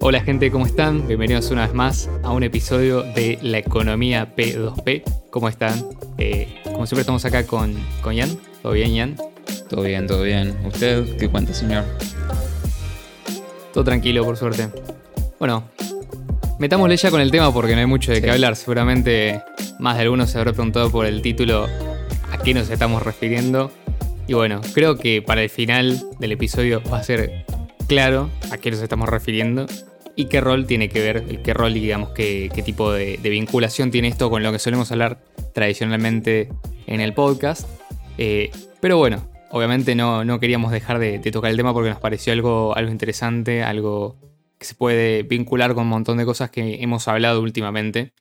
Hola gente, ¿cómo están? Bienvenidos una vez más a un episodio de La Economía P2P. ¿Cómo están? Eh, como siempre estamos acá con, con Ian. ¿Todo bien, Ian? Todo bien, todo bien. ¿Usted qué cuenta, señor? Todo tranquilo, por suerte. Bueno, metámosle ya con el tema porque no hay mucho de qué hablar. Seguramente más de algunos se habrá preguntado por el título a qué nos estamos refiriendo. Y bueno, creo que para el final del episodio va a ser claro a qué nos estamos refiriendo y qué rol tiene que ver, qué rol y digamos qué, qué tipo de, vinculación tiene esto con lo que solemos hablar tradicionalmente en el podcast. Eh, pero bueno, obviamente no, no queríamos dejar de, tocar el tema porque nos pareció algo, algo interesante, algo que se puede vincular con un montón de cosas que hemos hablado últimamente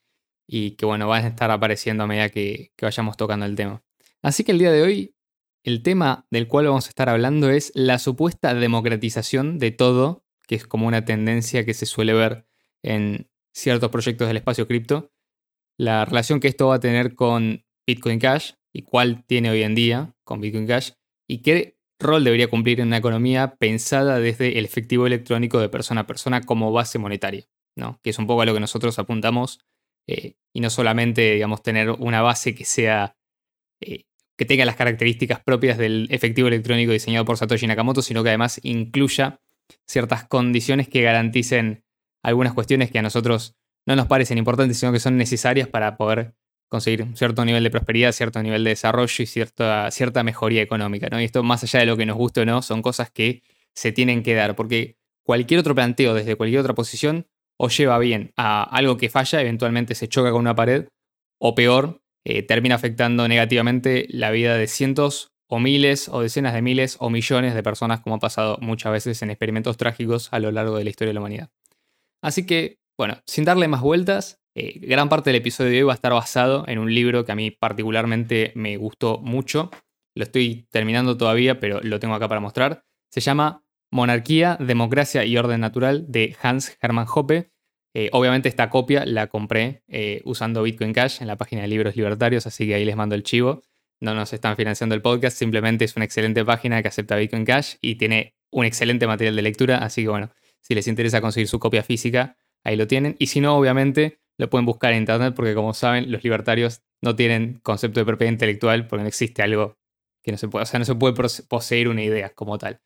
y que bueno, van a estar apareciendo a medida que, que vayamos tocando el tema. Así que el día de hoy el tema del cual vamos a estar hablando es la supuesta democratización de todo, que es como una tendencia que se suele ver en ciertos proyectos del espacio cripto, la relación que esto va a tener con Bitcoin Cash y cuál tiene hoy en día con Bitcoin Cash y qué rol debería cumplir en una economía pensada desde el efectivo electrónico de persona a persona como base monetaria, ¿no? que es un poco a lo que nosotros apuntamos eh, y no solamente digamos, tener una base que sea eh, que tenga las características propias del efectivo electrónico diseñado por Satoshi Nakamoto, sino que además incluya ciertas condiciones que garanticen algunas cuestiones que a nosotros no nos parecen importantes, sino que son necesarias para poder conseguir un cierto nivel de prosperidad, cierto nivel de desarrollo y cierta, cierta mejoría económica. ¿no? Y esto, más allá de lo que nos guste o no, son cosas que se tienen que dar, porque cualquier otro planteo desde cualquier otra posición o lleva bien a algo que falla, eventualmente se choca con una pared, o peor, eh, termina afectando negativamente la vida de cientos o miles o decenas de miles o millones de personas como ha pasado muchas veces en experimentos trágicos a lo largo de la historia de la humanidad. Así que, bueno, sin darle más vueltas, eh, gran parte del episodio de hoy va a estar basado en un libro que a mí particularmente me gustó mucho. Lo estoy terminando todavía, pero lo tengo acá para mostrar. Se llama Monarquía, Democracia y Orden Natural de Hans Hermann Hoppe eh, obviamente esta copia la compré eh, usando Bitcoin Cash en la página de libros libertarios, así que ahí les mando el chivo. No nos están financiando el podcast, simplemente es una excelente página que acepta Bitcoin Cash y tiene un excelente material de lectura, así que bueno, si les interesa conseguir su copia física, ahí lo tienen. Y si no, obviamente lo pueden buscar en internet porque como saben, los libertarios no tienen concepto de propiedad intelectual porque no existe algo que no se puede, o sea, no se puede poseer una idea como tal.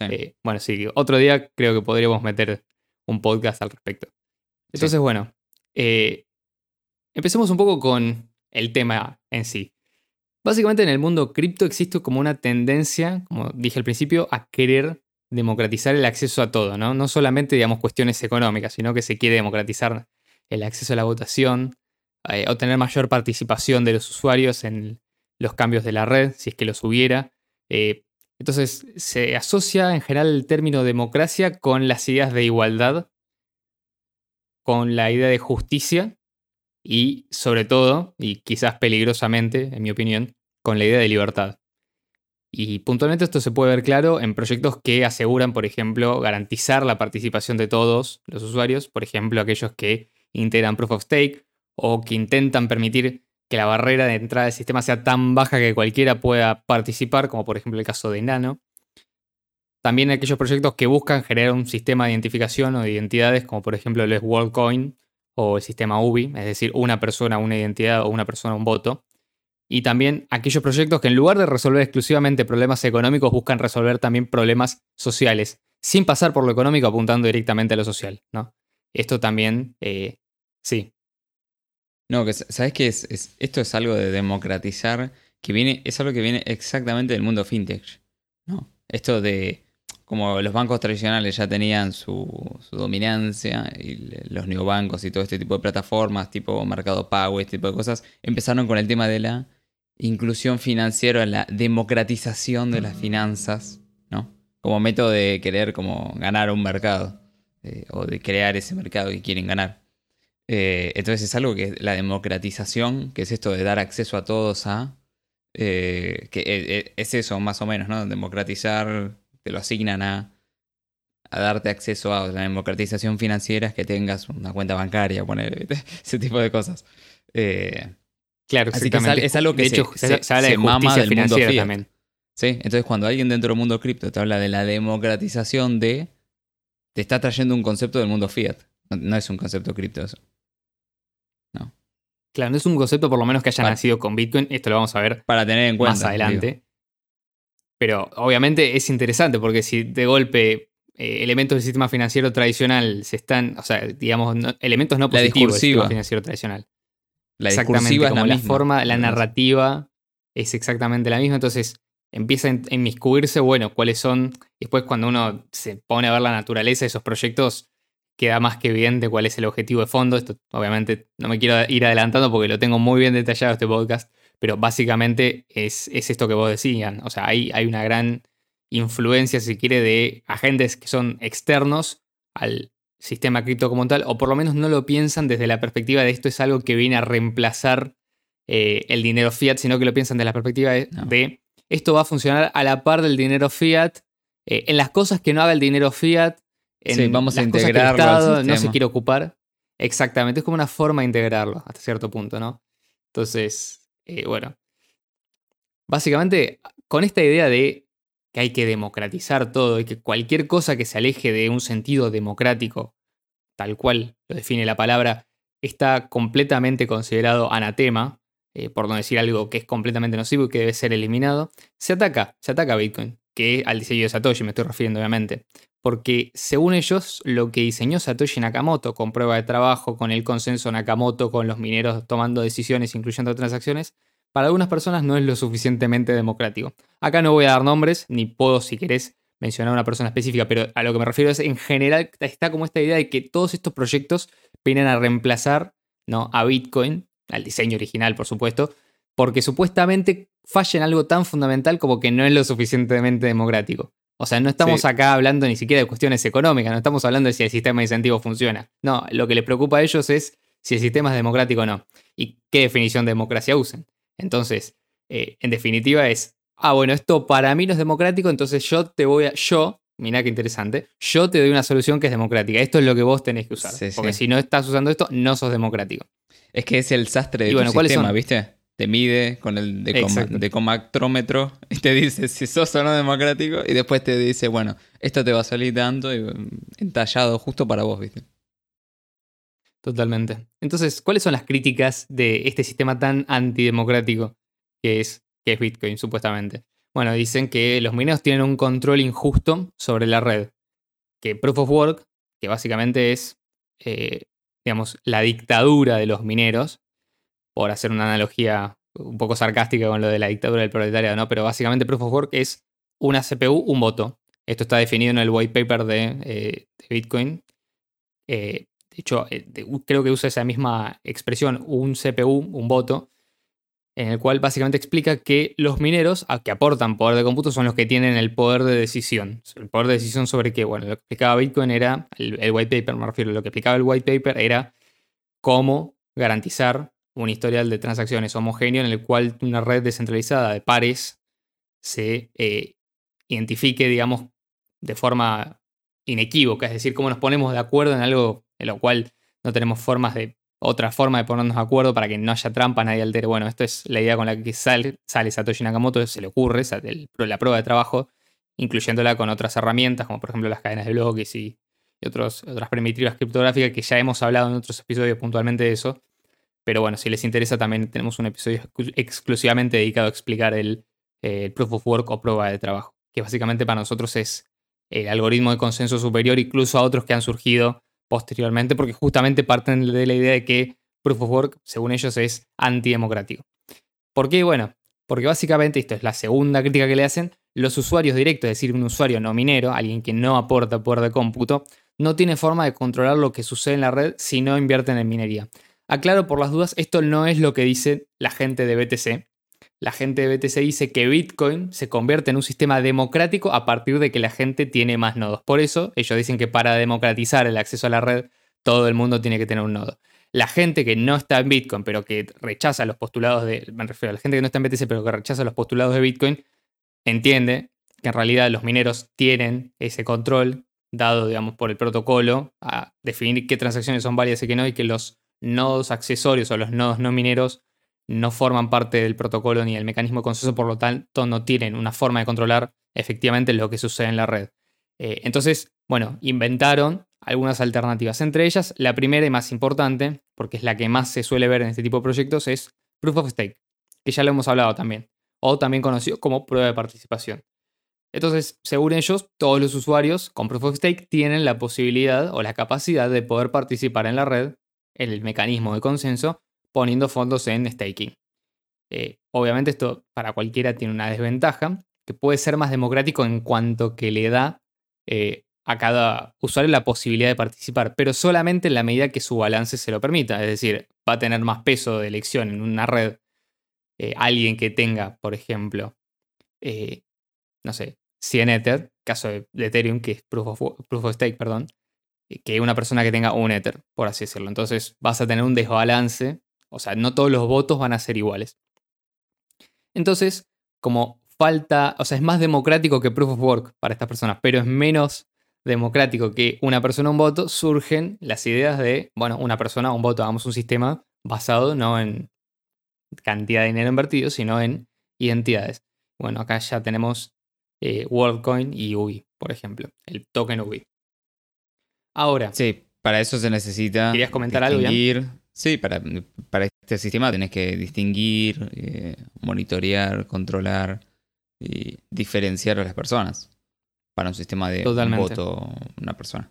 Eh, bueno, sí, otro día creo que podríamos meter un podcast al respecto. Entonces, bueno, eh, empecemos un poco con el tema en sí. Básicamente en el mundo cripto existe como una tendencia, como dije al principio, a querer democratizar el acceso a todo, ¿no? No solamente, digamos, cuestiones económicas, sino que se quiere democratizar el acceso a la votación, eh, obtener mayor participación de los usuarios en los cambios de la red, si es que los hubiera. Eh, entonces, se asocia en general el término democracia con las ideas de igualdad con la idea de justicia y sobre todo, y quizás peligrosamente, en mi opinión, con la idea de libertad. Y puntualmente esto se puede ver claro en proyectos que aseguran, por ejemplo, garantizar la participación de todos los usuarios, por ejemplo, aquellos que integran Proof of Stake o que intentan permitir que la barrera de entrada del sistema sea tan baja que cualquiera pueda participar, como por ejemplo el caso de Nano. También aquellos proyectos que buscan generar un sistema de identificación o de identidades, como por ejemplo el WorldCoin o el sistema UBI, es decir, una persona, una identidad o una persona, un voto. Y también aquellos proyectos que en lugar de resolver exclusivamente problemas económicos, buscan resolver también problemas sociales, sin pasar por lo económico apuntando directamente a lo social. ¿no? Esto también, eh, sí. No, que sabes que es, esto es algo de democratizar, que viene, es algo que viene exactamente del mundo fintech. ¿no? Esto de como los bancos tradicionales ya tenían su, dominancia, y los neobancos y todo este tipo de plataformas, tipo Mercado Pago, este tipo de cosas, empezaron con el tema de la inclusión financiera, la democratización de las finanzas, ¿no? Como método de querer como ganar un mercado, eh, o de crear ese mercado que quieren ganar. Eh, entonces es algo que la democratización, que es esto de dar acceso a todos a, eh, que es eso más o menos, ¿no? Democratizar te lo asignan a, a darte acceso a la democratización financiera, es que tengas una cuenta bancaria, poner ese tipo de cosas. Eh, claro, así que es, algo que se, habla de mama del mundo también. Sí, entonces cuando alguien dentro del mundo cripto te habla de la democratización de, te está trayendo un concepto del mundo fiat. No, no es un concepto cripto eso. Claro, no es un concepto por lo menos que haya Para- nacido con Bitcoin. Esto lo vamos a ver Para tener en cuenta. más adelante. digo. Pero obviamente es interesante porque si de golpe eh, elementos del sistema financiero tradicional se están, o sea, digamos, no- elementos no positivos del sistema financiero tradicional. La exactamente, como la, la, misma. forma, la narrativa es exactamente la misma. Entonces empieza a inmiscuirse, bueno, cuáles son. Después, cuando uno se pone a ver la naturaleza de esos proyectos, queda más que evidente cuál es el objetivo de fondo. Esto, obviamente, no me quiero ir adelantando porque lo tengo muy bien detallado este podcast, pero básicamente es, es esto que vos decían. O sea, hay, hay una gran influencia, si quiere, de agentes que son externos al sistema cripto como tal, o por lo menos no lo piensan desde la perspectiva de esto es algo que viene a reemplazar eh, el dinero fiat, sino que lo piensan desde la perspectiva de, No. de esto va a funcionar a la par del dinero fiat, eh, en las cosas que no haga el dinero fiat, en Sí, vamos a cosas que el Estado no se quiere ocupar. Exactamente, es como una forma de integrarlo hasta cierto punto, ¿no? Entonces, eh, bueno, básicamente con esta idea de que hay que democratizar todo y que cualquier cosa que se aleje de un sentido democrático, tal cual lo define la palabra, está completamente considerado anatema, eh, por no decir algo que es completamente nocivo y que debe ser eliminado, se ataca, se ataca a Bitcoin, que al diseño de Satoshi me estoy refiriendo obviamente. Porque según ellos, lo que diseñó Satoshi Nakamoto con prueba de trabajo, con el consenso Nakamoto, con los mineros tomando decisiones, incluyendo transacciones, para algunas personas no es lo suficientemente democrático. Acá no voy a dar nombres, ni puedo, si querés, mencionar a una persona específica, pero a lo que me refiero es, en general, está como esta idea de que todos estos proyectos vienen a reemplazar ¿no? a Bitcoin, al diseño original, por supuesto, porque supuestamente falla en algo tan fundamental como que no es lo suficientemente democrático. O sea, no estamos Sí. acá hablando ni siquiera de cuestiones económicas, no estamos hablando de si el sistema de incentivos funciona. No, lo que les preocupa a ellos es si el sistema es democrático o no y qué definición de democracia usen. Entonces, eh, en definitiva es, ah, bueno, esto para mí no es democrático, entonces yo te voy a, yo, mirá qué interesante, yo te doy una solución que es democrática. Esto es lo que vos tenés que usar. Sí, porque sí. si no estás usando esto, no sos democrático. Es que es el sastre de Y tu bueno, ¿cuáles sistema, son? ¿viste? Te mide con el decomactrómetro y te dice si sos o no democrático y después te dice, bueno, esto te va a salir tanto y mm, entallado justo para vos, ¿viste? Totalmente. Entonces, ¿cuáles son las críticas de este sistema tan antidemocrático que es, que es Bitcoin, supuestamente? Bueno, dicen que los mineros tienen un control injusto sobre la red. Que Proof of Work, que básicamente es, eh, digamos, la dictadura de los mineros, por hacer una analogía un poco sarcástica con lo de la dictadura del proletariado, ¿no? Pero básicamente Proof of Work es una CPU, un voto. Esto está definido en el white paper de, eh, Bitcoin. Eh, de hecho, eh, creo que usa esa misma expresión, un CPU, un voto, en el cual básicamente explica que los mineros a que aportan poder de cómputo son los que tienen el poder de decisión. El poder de decisión sobre qué, bueno, lo que explicaba Bitcoin era, el, el white paper me refiero, lo que explicaba el white paper era cómo garantizar un historial de transacciones homogéneo en el cual una red descentralizada de pares se eh, identifique, digamos, de forma inequívoca, es decir, cómo nos ponemos de acuerdo en algo en lo cual no tenemos formas de otra forma de ponernos de acuerdo para que no haya trampa, nadie altere. Bueno, esto es la idea con la que sale, sale Satoshi Nakamoto, se le ocurre la prueba de trabajo, incluyéndola con otras herramientas, como por ejemplo las cadenas de bloques y, y otros, otras primitivas criptográficas que ya hemos hablado en otros episodios puntualmente de eso. Pero bueno, si les interesa, también tenemos un episodio exclu- exclusivamente dedicado a explicar el, el proof of work o prueba de trabajo, que básicamente para nosotros es el algoritmo de consenso superior, incluso a otros que han surgido posteriormente, porque justamente parten de la idea de que proof of work, según ellos, es antidemocrático. ¿Por qué? Bueno, porque básicamente esto es la segunda crítica que le hacen. Los usuarios directos, es decir, un usuario no minero, alguien que no aporta poder de cómputo, no tiene forma de controlar lo que sucede en la red si no invierten en minería. Aclaro por las dudas, esto no es lo que dice la gente de BTC. La gente de BTC dice que Bitcoin se convierte en un sistema democrático a partir de que la gente tiene más nodos. Por eso ellos dicen que para democratizar el acceso a la red, todo el mundo tiene que tener un nodo. La gente que no está en Bitcoin, pero que rechaza los postulados de. Me refiero a la gente que no está en BTC, pero que rechaza los postulados de Bitcoin, entiende que en realidad los mineros tienen ese control dado, digamos, por el protocolo a definir qué transacciones son válidas y qué no, y que los nodos accesorios o los nodos no mineros no forman parte del protocolo ni del mecanismo de consenso, por lo tanto no tienen una forma de controlar efectivamente lo que sucede en la red. Eh, entonces, bueno, inventaron algunas alternativas. Entre ellas, la primera y más importante, porque es la que más se suele ver en este tipo de proyectos, es Proof of Stake, que ya lo hemos hablado también, o también conocido como prueba de participación. Entonces, según ellos, todos los usuarios con Proof of Stake tienen la posibilidad o la capacidad de poder participar en la red, el mecanismo de consenso, poniendo fondos en staking. Eh, obviamente esto para cualquiera tiene una desventaja, que puede ser más democrático en cuanto que le da eh, a cada usuario la posibilidad de participar, pero solamente en la medida que su balance se lo permita. Es decir, va a tener más peso de elección en una red eh, alguien que tenga, por ejemplo, no sé, 100 Ether, caso de, Ethereum, que es proof of, Stake, perdón, que una persona que tenga un Ether, por así decirlo. Entonces vas a tener un desbalance, o sea, no todos los votos van a ser iguales. Entonces, como falta, o sea, es más democrático que Proof of Work para estas personas, pero es menos democrático que una persona un voto, surgen las ideas de, bueno, una persona un voto, hagamos un sistema basado no en cantidad de dinero invertido, sino en identidades. Bueno, acá ya tenemos eh, WorldCoin y UBI, por ejemplo, el token UBI. Ahora. Sí, para eso se necesita. ¿Querías comentar algo? Sí, para, para este sistema tenés que distinguir, eh, monitorear, controlar y diferenciar a las personas. Para un sistema de voto, una persona.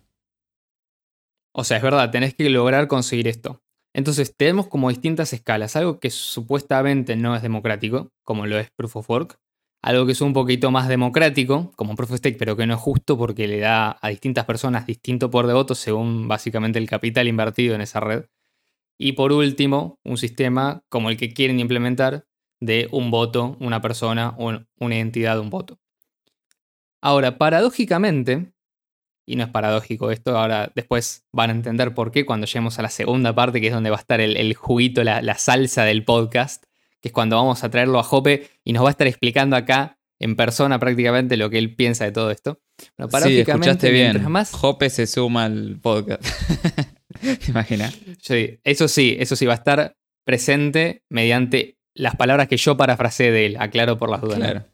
O sea, es verdad, tenés que lograr conseguir esto. Entonces, tenemos como distintas escalas. Algo que supuestamente no es democrático, como lo es Proof of Work, algo que es un poquito más democrático, como Proof of Stake, pero que no es justo porque le da a distintas personas distinto poder de voto según básicamente el capital invertido en esa red. Y por último, un sistema como el que quieren implementar de un voto, una persona, una entidad, un voto. Ahora, paradójicamente, y no es paradójico esto, ahora después van a entender por qué cuando lleguemos a la segunda parte, que es donde va a estar el, juguito, la salsa del podcast que es cuando vamos a traerlo a Jope y nos va a estar explicando acá en persona prácticamente lo que él piensa de todo esto. Bueno, sí, escuchaste bien. Más... Jope se suma al podcast. ¿Te imaginas? Sí, eso sí, eso sí, va a estar presente mediante las palabras que yo parafraseé de él, aclaro por las dudas. Claro.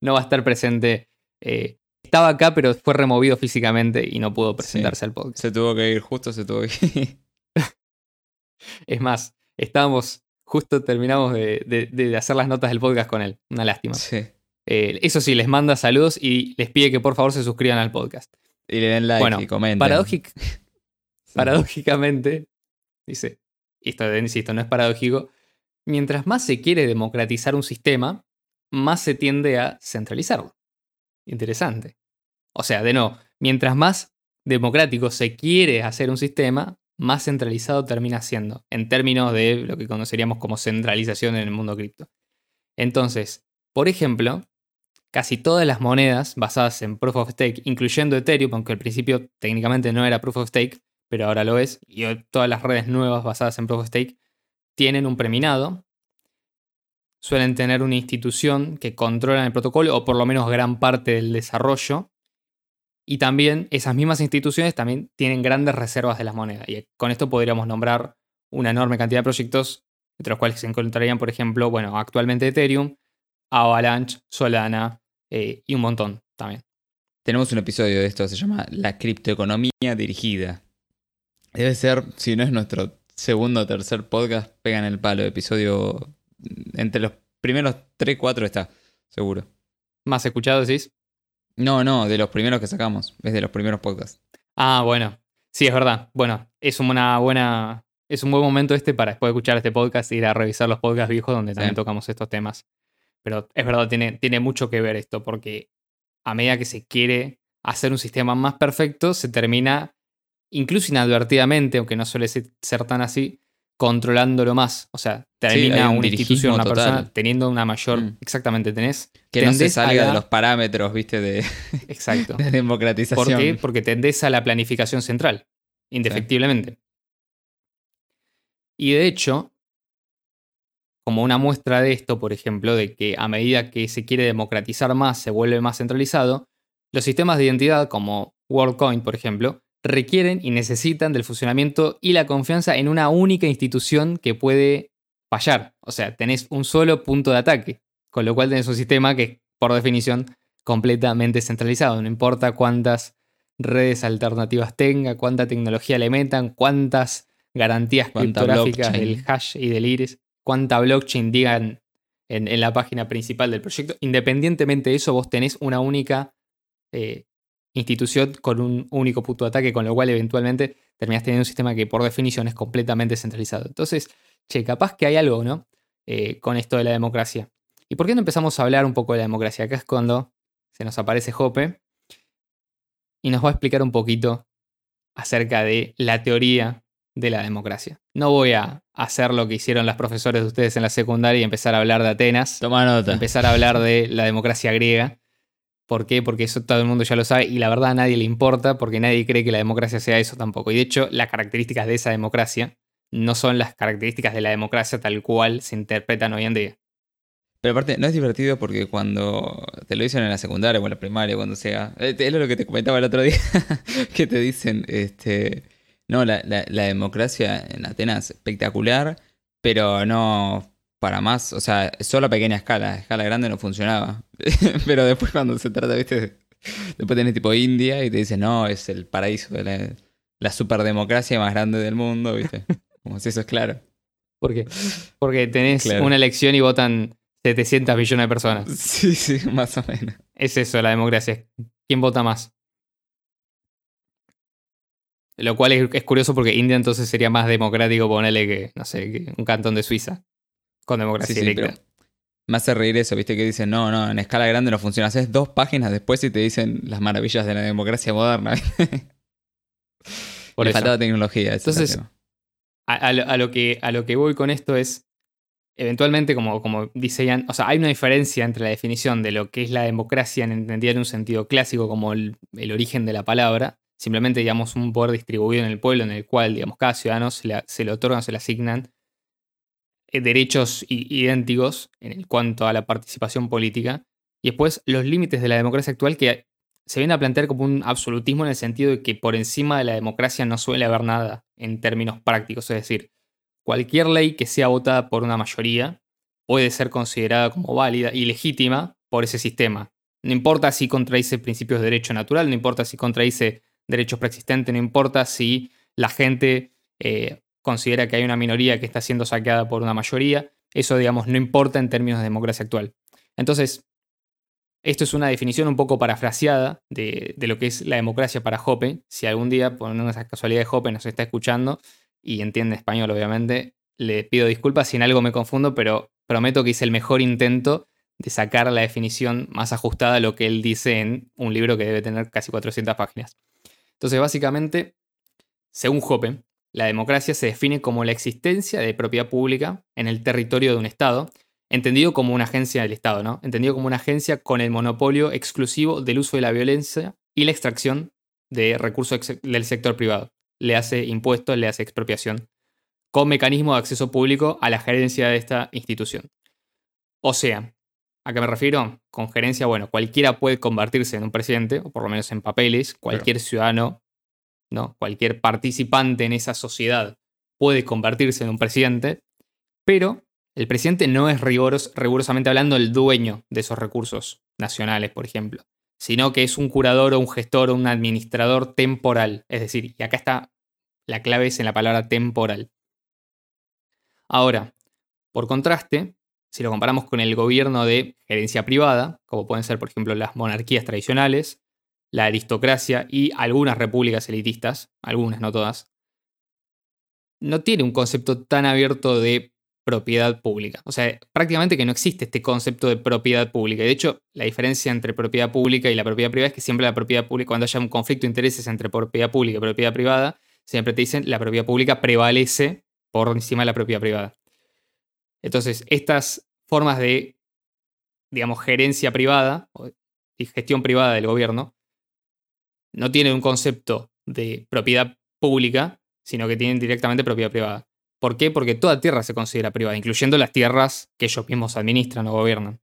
No, va a estar presente. Eh, estaba acá, pero fue removido físicamente y no pudo presentarse al podcast. Se tuvo que ir, justo se tuvo que ir. es más, estábamos Justo terminamos de, hacer las notas del podcast con él. Una lástima. Sí. Eh, eso sí, les manda saludos y les pide que por favor se suscriban al podcast. Y le den like y comenten. Paradójicamente, dice, esto insisto, no es paradójico, mientras más se quiere democratizar un sistema, más se tiende a centralizarlo. Interesante. O sea, de no, mientras más democrático se quiere hacer un sistema, más centralizado termina siendo, en términos de lo que conoceríamos como centralización en el mundo cripto. Entonces, por ejemplo, casi todas las monedas basadas en Proof of Stake, incluyendo Ethereum, aunque al principio técnicamente no era Proof of Stake, pero ahora lo es, y todas las redes nuevas basadas en Proof of Stake tienen un preminado, suelen tener una institución que controla el protocolo, o por lo menos gran parte del desarrollo, y también esas mismas instituciones también tienen grandes reservas de las monedas. Y con esto podríamos nombrar una enorme cantidad de proyectos, entre los cuales se encontrarían, por ejemplo, bueno, actualmente Ethereum, Avalanche, Solana eh, y un montón también. Tenemos un episodio de esto, se llama La criptoeconomía dirigida. Debe ser, si no es nuestro segundo o tercer podcast, pegan el palo. Episodio entre los primeros 3, 4 está, seguro. ¿Más escuchado decís? No, no, de los primeros que sacamos, es de los primeros podcasts. Ah, bueno. Sí, es verdad. Bueno, es una buena. Es un buen momento este para después de escuchar este podcast ir a revisar los podcasts viejos donde también tocamos estos temas. Pero es verdad, tiene, tiene mucho que ver esto, porque a medida que se quiere hacer un sistema más perfecto, se termina, incluso inadvertidamente, aunque no suele ser tan así, controlándolo más. O sea, termina una institución, una persona teniendo una mayor. Mm. Exactamente, tenés. Que no se salga de los parámetros, viste, de, Exacto. de democratización. ¿Por qué? Porque tendés a la planificación central, indefectiblemente. Y de hecho, como una muestra de esto, por ejemplo, de que a medida que se quiere democratizar más, se vuelve más centralizado, los sistemas de identidad como WorldCoin, por ejemplo, requieren y necesitan del funcionamiento y la confianza en una única institución que puede fallar. O sea, tenés un solo punto de ataque, con lo cual tenés un sistema que es, por definición, completamente centralizado. No importa cuántas redes alternativas tenga, cuánta tecnología le metan, cuántas garantías criptográficas del hash y del iris, cuánta blockchain digan en, la página principal del proyecto. Independientemente de eso, vos tenés una única eh, institución con un único punto de ataque, con lo cual eventualmente terminás teniendo un sistema que por definición es completamente centralizado. Entonces, che, capaz que hay algo, ¿no? Eh, con esto de la democracia. ¿Y por qué no empezamos a hablar un poco de la democracia? Acá es cuando se nos aparece Jope y nos va a explicar un poquito acerca de la teoría de la democracia. No voy a hacer lo que hicieron los profesores de ustedes en la secundaria y empezar a hablar de Atenas. Toma nota. Empezar a hablar de la democracia griega. ¿Por qué? Porque eso todo el mundo ya lo sabe y la verdad a nadie le importa porque nadie cree que la democracia sea eso tampoco. Y de hecho, las características de esa democracia no son las características de la democracia tal cual se interpretan hoy en día. Pero aparte, no es divertido porque cuando te lo dicen en la secundaria o en la primaria, cuando sea. Eh, es lo que te comentaba el otro día, que te dicen, este. No, la, democracia en Atenas espectacular, pero no para más, o sea, solo a pequeña escala, a escala grande no funcionaba. pero después cuando se trata, viste, después tenés tipo India y te dicen, no, es el paraíso de la, la superdemocracia más grande del mundo, viste. Como si eso es claro. ¿Por qué? Porque tenés una elección y votan 700 millones de personas. Sí, sí, más o menos. Es eso, la democracia. ¿Quién vota más? Lo cual es, curioso porque India entonces sería más democrático ponerle que, no sé, que un cantón de Suiza. Con democracia sí, me hace reír eso, viste, que dicen, no, no, en escala grande no funciona. Haces dos páginas después y te dicen las maravillas de la democracia moderna. Por Le faltaba tecnología. Entonces, a, lo que, a lo que voy con esto es, eventualmente, como, como dice o sea, hay una diferencia entre la definición de lo que es la democracia entendida en un sentido clásico como el, origen de la palabra, simplemente, digamos, un poder distribuido en el pueblo en el cual, digamos, cada ciudadano se le, se le otorgan, se le asignan derechos idénticos en cuanto a la participación política, y después los límites de la democracia actual que se viene a plantear como un absolutismo en el sentido de que por encima de la democracia no suele haber nada en términos prácticos, es decir, cualquier ley que sea votada por una mayoría puede ser considerada como válida y legítima por ese sistema. No importa si contradice principios de derecho natural, no importa si contradice derechos preexistentes, no importa si la gente eh, considera que hay una minoría que está siendo saqueada por una mayoría, eso digamos no importa en términos de democracia actual. Entonces, esto es una definición un poco parafraseada de, lo que es la democracia para Hoppe. Si algún día, por una casualidad de Hoppe, nos está escuchando y entiende español, obviamente, le pido disculpas si en algo me confundo, pero prometo que hice el mejor intento de sacar la definición más ajustada a lo que él dice en un libro que debe tener casi 400 páginas. Entonces, básicamente, según Hoppe, la democracia se define como la existencia de propiedad pública en el territorio de un Estado entendido como una agencia del Estado, ¿no? Entendido como una agencia con el monopolio exclusivo del uso de la violencia y la extracción de recursos del sector privado. Le hace impuestos, le hace expropiación, con mecanismo de acceso público a la gerencia de esta institución. O sea, ¿a qué me refiero? Con gerencia, bueno, cualquiera puede convertirse en un presidente, o por lo menos en papeles, cualquier ciudadano, ¿no? Cualquier participante en esa sociedad puede convertirse en un presidente, pero el presidente no es rigurosamente hablando el dueño de esos recursos nacionales, por ejemplo, sino que es un curador o un gestor o un administrador temporal. Es decir, y acá está la clave es en la palabra temporal. Ahora, por contraste, si lo comparamos con el gobierno de gerencia privada, como pueden ser, por ejemplo, las monarquías tradicionales, la aristocracia y algunas repúblicas elitistas, algunas, no todas, no tiene un concepto tan abierto de propiedad pública. O sea, prácticamente que no existe este concepto de propiedad pública. De hecho, la diferencia entre propiedad pública y la propiedad privada es que siempre la propiedad pública, cuando haya un conflicto de intereses entre propiedad pública y propiedad privada, siempre te dicen la propiedad pública prevalece por encima de la propiedad privada. Entonces, estas formas de, digamos, gerencia privada y gestión privada del gobierno no tienen un concepto de propiedad pública, sino que tienen directamente propiedad privada. ¿Por qué? Porque toda tierra se considera privada, incluyendo las tierras que ellos mismos administran o gobiernan.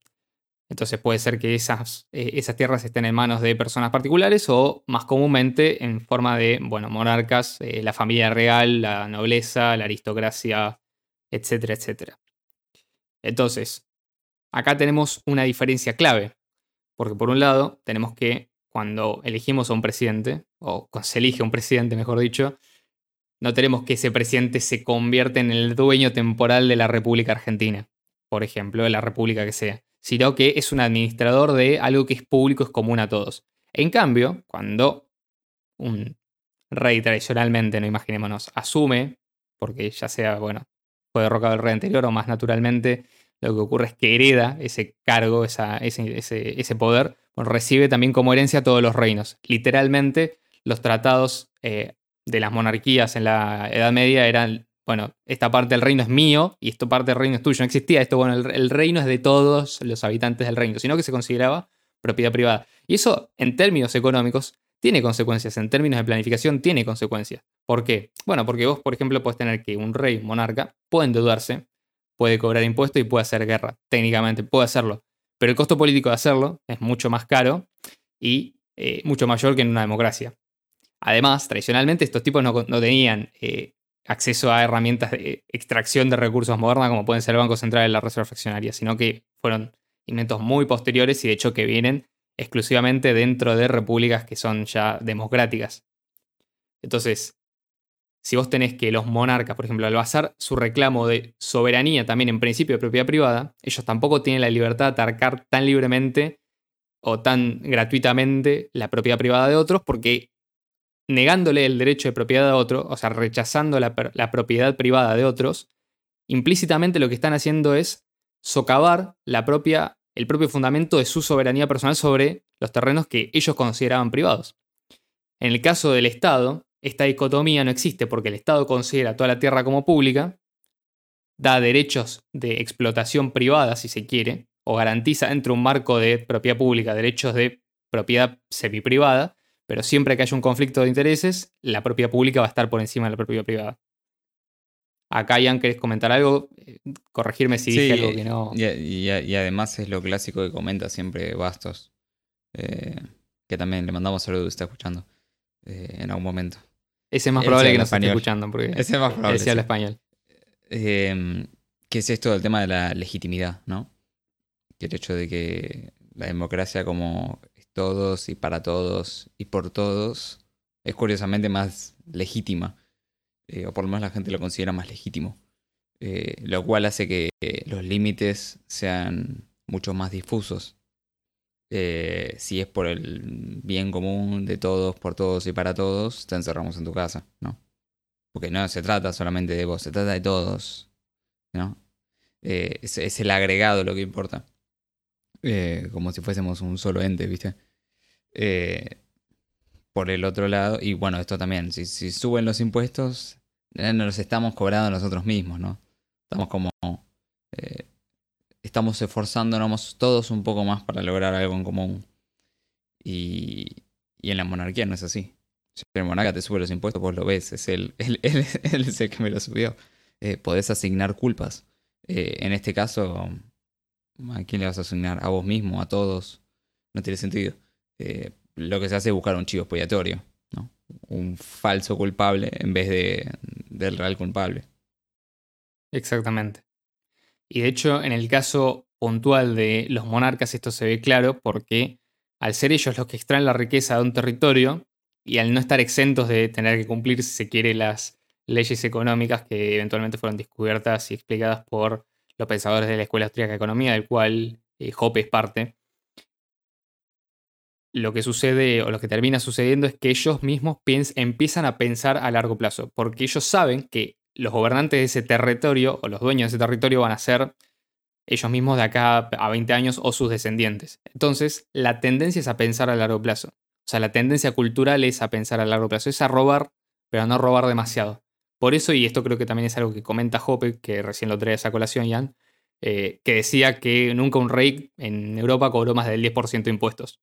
Entonces puede ser que esas, eh, esas tierras estén en manos de personas particulares o más comúnmente en forma de, bueno, monarcas, eh, la familia real, la nobleza, la aristocracia, etcétera, etcétera. Entonces, acá tenemos una diferencia clave, porque por un lado tenemos que cuando elegimos a un presidente, o se elige a un presidente, mejor dicho, no tenemos que ese presidente se convierta en el dueño temporal de la República Argentina, por ejemplo, de la República que sea, sino que es un administrador de algo que es público, es común a todos. En cambio, cuando un rey tradicionalmente, no imaginémonos, asume, porque ya sea, bueno, fue derrocado el rey anterior o más naturalmente, lo que ocurre es que hereda ese cargo, ese, ese, poder, recibe también como herencia todos los reinos. Literalmente, los tratados eh, de las monarquías en la Edad Media eran, bueno, esta parte del reino es mío y esta parte del reino es tuyo. No existía esto, bueno, el, reino es de todos los habitantes del reino, sino que se consideraba propiedad privada. Y eso, en términos económicos, tiene consecuencias, en términos de planificación tiene consecuencias. ¿Por qué? Bueno, porque vos, por ejemplo, puedes tener que un rey, monarca, puede endeudarse, puede cobrar impuestos y puede hacer guerra. Técnicamente puede hacerlo. Pero el costo político de hacerlo es mucho más caro y eh, mucho mayor que en una democracia. Además, tradicionalmente estos tipos no, tenían eh, acceso a herramientas de extracción de recursos modernas como pueden ser el Banco Central y la Reserva Fraccionaria, sino que fueron inventos muy posteriores y de hecho que vienen exclusivamente dentro de repúblicas que son ya democráticas. Entonces, si vos tenés que los monarcas, por ejemplo, al basar su reclamo de soberanía también en principio de propiedad privada, ellos tampoco tienen la libertad de atacar tan libremente o tan gratuitamente la propiedad privada de otros porque negándole el derecho de propiedad a otro, o sea, rechazando la, propiedad privada de otros, implícitamente lo que están haciendo es socavar la propia, el propio fundamento de su soberanía personal sobre los terrenos que ellos consideraban privados. En el caso del Estado, esta dicotomía no existe porque el Estado considera toda la tierra como pública, da derechos de explotación privada, si se quiere, o garantiza dentro de un marco de propiedad pública derechos de propiedad semiprivada, pero siempre que haya un conflicto de intereses, la propiedad pública va a estar por encima de la propiedad privada. Acá, Ian, ¿querés comentar algo? Eh, corregirme si dije algo que no. Y, además es lo clásico que comenta siempre Bastos, eh, que también le mandamos saludos, está escuchando eh, en algún momento. Ese es más probable que nos esté escuchando, porque Ese es más probable. Ese habla español. Em, que es esto del tema de la legitimidad, ¿no? Que el hecho de que la democracia como todos y para todos y por todos es curiosamente más legítima, eh, o por lo menos la gente lo considera más legítimo, eh, lo cual hace que los límites sean mucho más difusos. Eh, si es por el bien común de todos, por todos y para todos, te encerramos en tu casa, ¿no? Porque no se trata solamente de vos, se trata de todos, ¿no? es, es el agregado lo que importa. Eh, como si fuésemos un solo ente, ¿viste? Eh, por el otro lado, y bueno, esto también, si, suben los impuestos, nos los estamos cobrando nosotros mismos, ¿no? Estamos como... Eh, estamos esforzándonos todos un poco más para lograr algo en común. Y, y en la monarquía no es así. Si el monarca te sube los impuestos, vos lo ves, es él, él, es el que me lo subió. podés asignar culpas. en este caso, ¿A quién le vas a asignar? ¿A vos mismo? ¿A todos? No tiene sentido. Eh, lo que se hace es buscar un chivo expiatorio, ¿no? Un falso culpable en vez de, del real culpable. Exactamente. Y de hecho, en el caso puntual de los monarcas, esto se ve claro porque al ser ellos los que extraen la riqueza de un territorio y al no estar exentos de tener que cumplir, si se quiere, las leyes económicas que eventualmente fueron descubiertas y explicadas por los pensadores de la Escuela Austríaca de Economía, del cual eh, Hoppe es parte, lo que sucede o lo que termina sucediendo es que ellos mismos empiezan a pensar a largo plazo, porque ellos saben que los gobernantes de ese territorio o los dueños de ese territorio van a ser ellos mismos de acá a 20 años o sus descendientes. Entonces, la tendencia es a pensar a largo plazo. O sea, la tendencia cultural es a pensar a largo plazo, es a robar, pero a no robar demasiado. Por eso, y esto creo que también es algo que comenta Hoppe, que recién lo trae a esa colación, Jan, eh, que decía que nunca un rey en Europa cobró más del 10% de impuestos.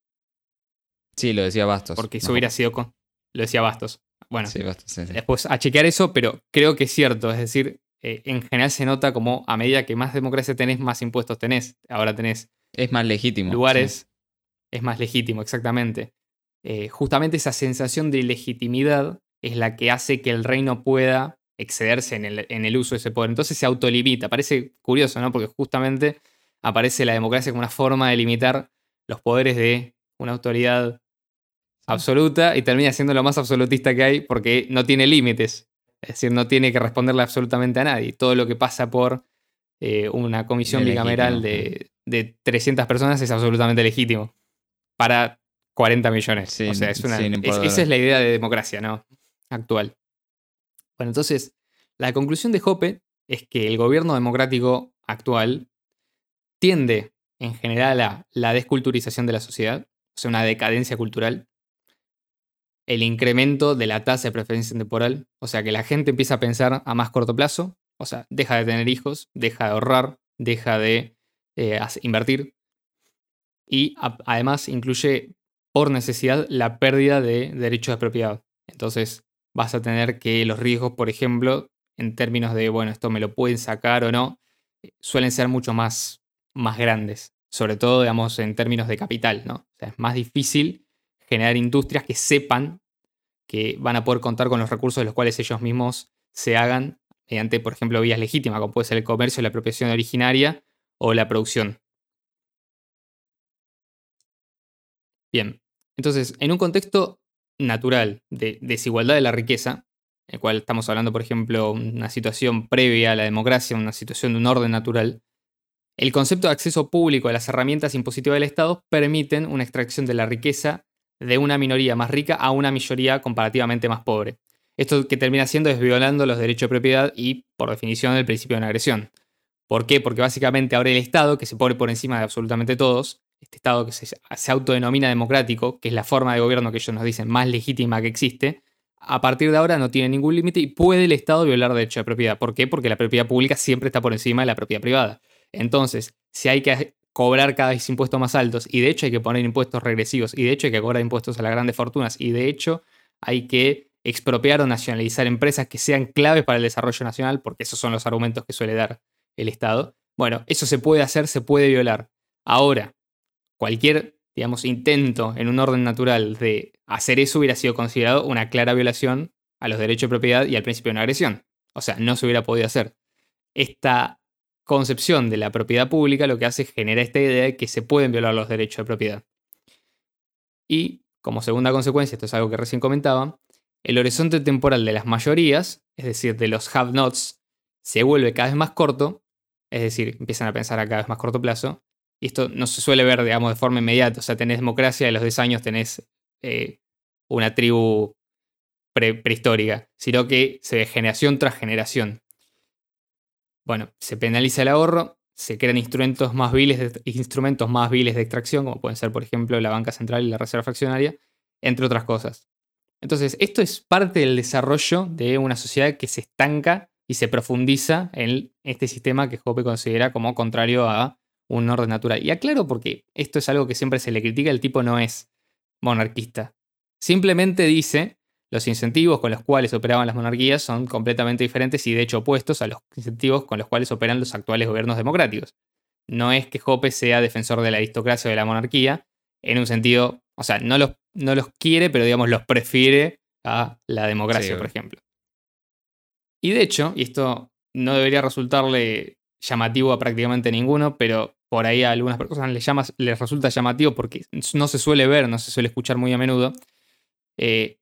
Sí, lo decía Bastos. Porque eso hubiera sido con. Lo decía Bastos. Bueno, sí, Bastos, sí, después a chequear eso, pero creo que es cierto. Es decir, eh, en general se nota como a medida que más democracia tenés, más impuestos tenés. Ahora tenés. Es más legítimo. Lugares. Es más legítimo, exactamente. Eh, justamente esa sensación de legitimidad es la que hace que el reino pueda excederse en el, uso de ese poder. Entonces se autolimita. Parece curioso, ¿no? Porque justamente aparece la democracia como una forma de limitar los poderes de una autoridad absoluta y termina siendo lo más absolutista que hay porque no tiene límites. Es decir, no tiene que responderle absolutamente a nadie. Todo lo que pasa por eh, una comisión Es bicameral de, de 300 personas es absolutamente legítimo. Para 40 millones. O sea, es una, es- esa es la idea de democracia, ¿no? Actual. Bueno, entonces, la conclusión de Hoppe es que el gobierno democrático actual tiende en general a la desculturización de la sociedad, o sea, una decadencia cultural, el incremento de la tasa de preferencia temporal, o sea, que la gente empieza a pensar a más corto plazo, o sea, deja de tener hijos, deja de ahorrar, deja de eh, invertir, y además incluye por necesidad la pérdida de derechos de propiedad. Entonces vas a tener que los riesgos, por ejemplo, en términos de, bueno, esto me lo pueden sacar o no, suelen ser mucho más, más grandes, sobre todo, digamos, en términos de capital, ¿no? O sea, es más difícil generar industrias que sepan que van a poder contar con los recursos de los cuales ellos mismos se hagan mediante, por ejemplo, vías legítimas, como puede ser el comercio, la apropiación originaria o la producción. Bien, entonces, en un contexto natural de desigualdad de la riqueza, en el cual estamos hablando, por ejemplo, una situación previa a la democracia, una situación de un orden natural, el concepto de acceso público a las herramientas impositivas del Estado permiten una extracción de la riqueza de una minoría más rica a una mayoría comparativamente más pobre. Esto que termina haciendo es violando los derechos de propiedad y, por definición, el principio de una agresión. ¿Por qué? Porque básicamente ahora el Estado, que se pone por encima de absolutamente todos, este Estado que se, se autodenomina democrático, que es la forma de gobierno que ellos nos dicen más legítima que existe, a partir de ahora no tiene ningún límite y puede el Estado violar derechos de propiedad. ¿Por qué? Porque la propiedad pública siempre está por encima de la propiedad privada. Entonces, si hay que cobrar cada vez impuestos más altos y de hecho hay que poner impuestos regresivos y de hecho hay que cobrar impuestos a las grandes fortunas y de hecho hay que expropiar o nacionalizar empresas que sean claves para el desarrollo nacional, porque esos son los argumentos que suele dar el Estado. Bueno, eso se puede hacer, se puede violar. Ahora, cualquier, digamos, intento en un orden natural de hacer eso hubiera sido considerado una clara violación a los derechos de propiedad y al principio de una agresión. O sea, no se hubiera podido hacer. Esta concepción de la propiedad pública lo que hace es generar esta idea de que se pueden violar los derechos de propiedad. Y, como segunda consecuencia, esto es algo que recién comentaba, el horizonte temporal de las mayorías, es decir, de los have-nots, se vuelve cada vez más corto, es decir, empiezan a pensar a cada vez más corto plazo, y esto no se suele ver, digamos, de forma inmediata, o sea, tenés democracia y a los 10 años tenés eh, una tribu pre- prehistórica, sino que se ve generación tras generación. Bueno, se penaliza el ahorro, se crean instrumentos más viles de, instrumentos más viles de extracción, como pueden ser, por ejemplo, la banca central y la reserva fraccionaria, entre otras cosas. Entonces, esto es parte del desarrollo de una sociedad que se estanca y se profundiza en este sistema que Hoppe considera como contrario a un orden natural. Y aclaro porque esto es algo que siempre se le critica, el tipo no es monarquista. Simplemente dice, los incentivos con los cuales operaban las monarquías son completamente diferentes y de hecho opuestos a los incentivos con los cuales operan los actuales gobiernos democráticos. No es que Hoppe sea defensor de la aristocracia o de la monarquía, en un sentido, o sea, no los, no los quiere, pero digamos los prefiere a la democracia, Sí, por ejemplo. Y de hecho, y esto no debería resultarle llamativo a prácticamente ninguno, pero por ahí a algunas personas les, llama- les resulta llamativo porque no se suele ver, no se suele escuchar muy a menudo. eh,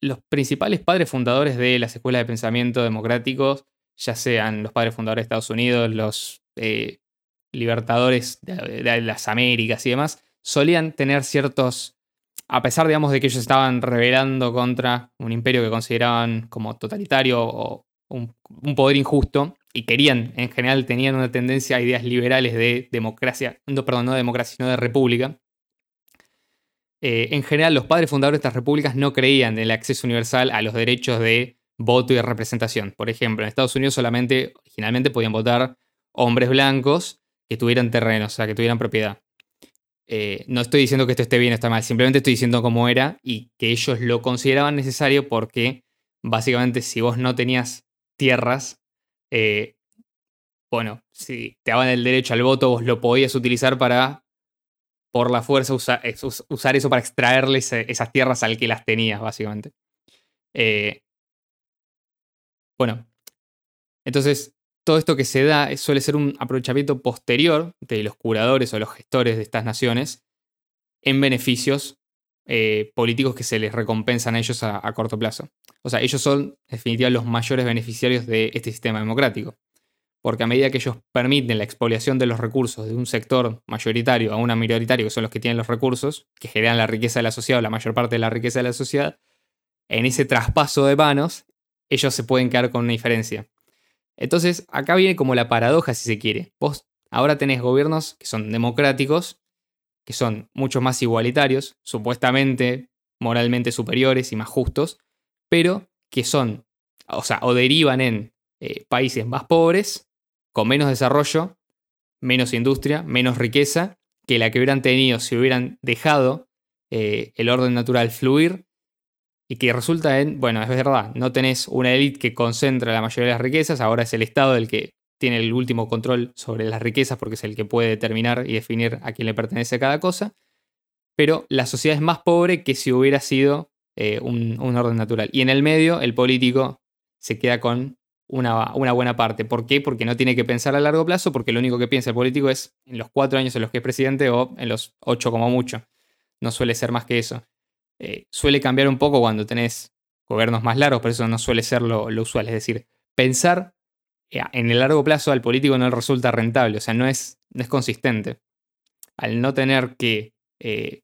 los principales padres fundadores de las escuelas de pensamiento democráticos, ya sean los padres fundadores de Estados Unidos, los eh, libertadores de, las Américas y demás, solían tener ciertos, a pesar, digamos, de que ellos estaban rebelando contra un imperio que consideraban como totalitario o un, un poder injusto, y querían, en general, tenían una tendencia a ideas liberales de democracia, no, perdón, no de democracia, sino de república. Eh, en general, los padres fundadores de estas repúblicas no creían en el acceso universal a los derechos de voto y de representación. Por ejemplo, en Estados Unidos solamente, originalmente, podían votar hombres blancos que tuvieran terreno, o sea, que tuvieran propiedad. Eh, no estoy diciendo que esto esté bien o está mal, simplemente estoy diciendo cómo era y que ellos lo consideraban necesario porque, básicamente, si vos no tenías tierras, eh, bueno, si te daban el derecho al voto, vos lo podías utilizar para por la fuerza usar eso para extraerles esas tierras al que las tenías, básicamente. Eh, bueno, entonces todo esto que se da suele ser un aprovechamiento posterior de los curadores o los gestores de estas naciones en beneficios eh, políticos que se les recompensan a ellos a, a corto plazo. O sea, ellos son, en definitiva, los mayores beneficiarios de este sistema democrático. Porque a medida que ellos permiten la expoliación de los recursos de un sector mayoritario a una minoritario, que son los que tienen los recursos, que generan la riqueza de la sociedad o la mayor parte de la riqueza de la sociedad, en ese traspaso de manos, ellos se pueden quedar con una diferencia. Entonces, acá viene como la paradoja, si se quiere. Vos ahora tenés gobiernos que son democráticos, que son mucho más igualitarios, supuestamente moralmente superiores y más justos, pero que son, o sea, o derivan en eh, países más pobres, con menos desarrollo, menos industria, menos riqueza, que la que hubieran tenido si hubieran dejado eh, el orden natural fluir y que resulta en, bueno, es verdad, no tenés una élite que concentra la mayoría de las riquezas, ahora es el Estado el que tiene el último control sobre las riquezas porque es el que puede determinar y definir a quién le pertenece cada cosa, pero la sociedad es más pobre que si hubiera sido eh, un, orden natural. Y en el medio, el político se queda con una, una, buena parte. ¿Por qué? Porque no tiene que pensar a largo plazo, porque lo único que piensa el político es en los cuatro años en los que es presidente o en los ocho como mucho. No suele ser más que eso. Eh, suele cambiar un poco cuando tenés gobiernos más largos, pero eso no suele ser lo, usual. Es decir, pensar eh, en el largo plazo al político no le resulta rentable, o sea, no es, es consistente. Al no tener que, eh,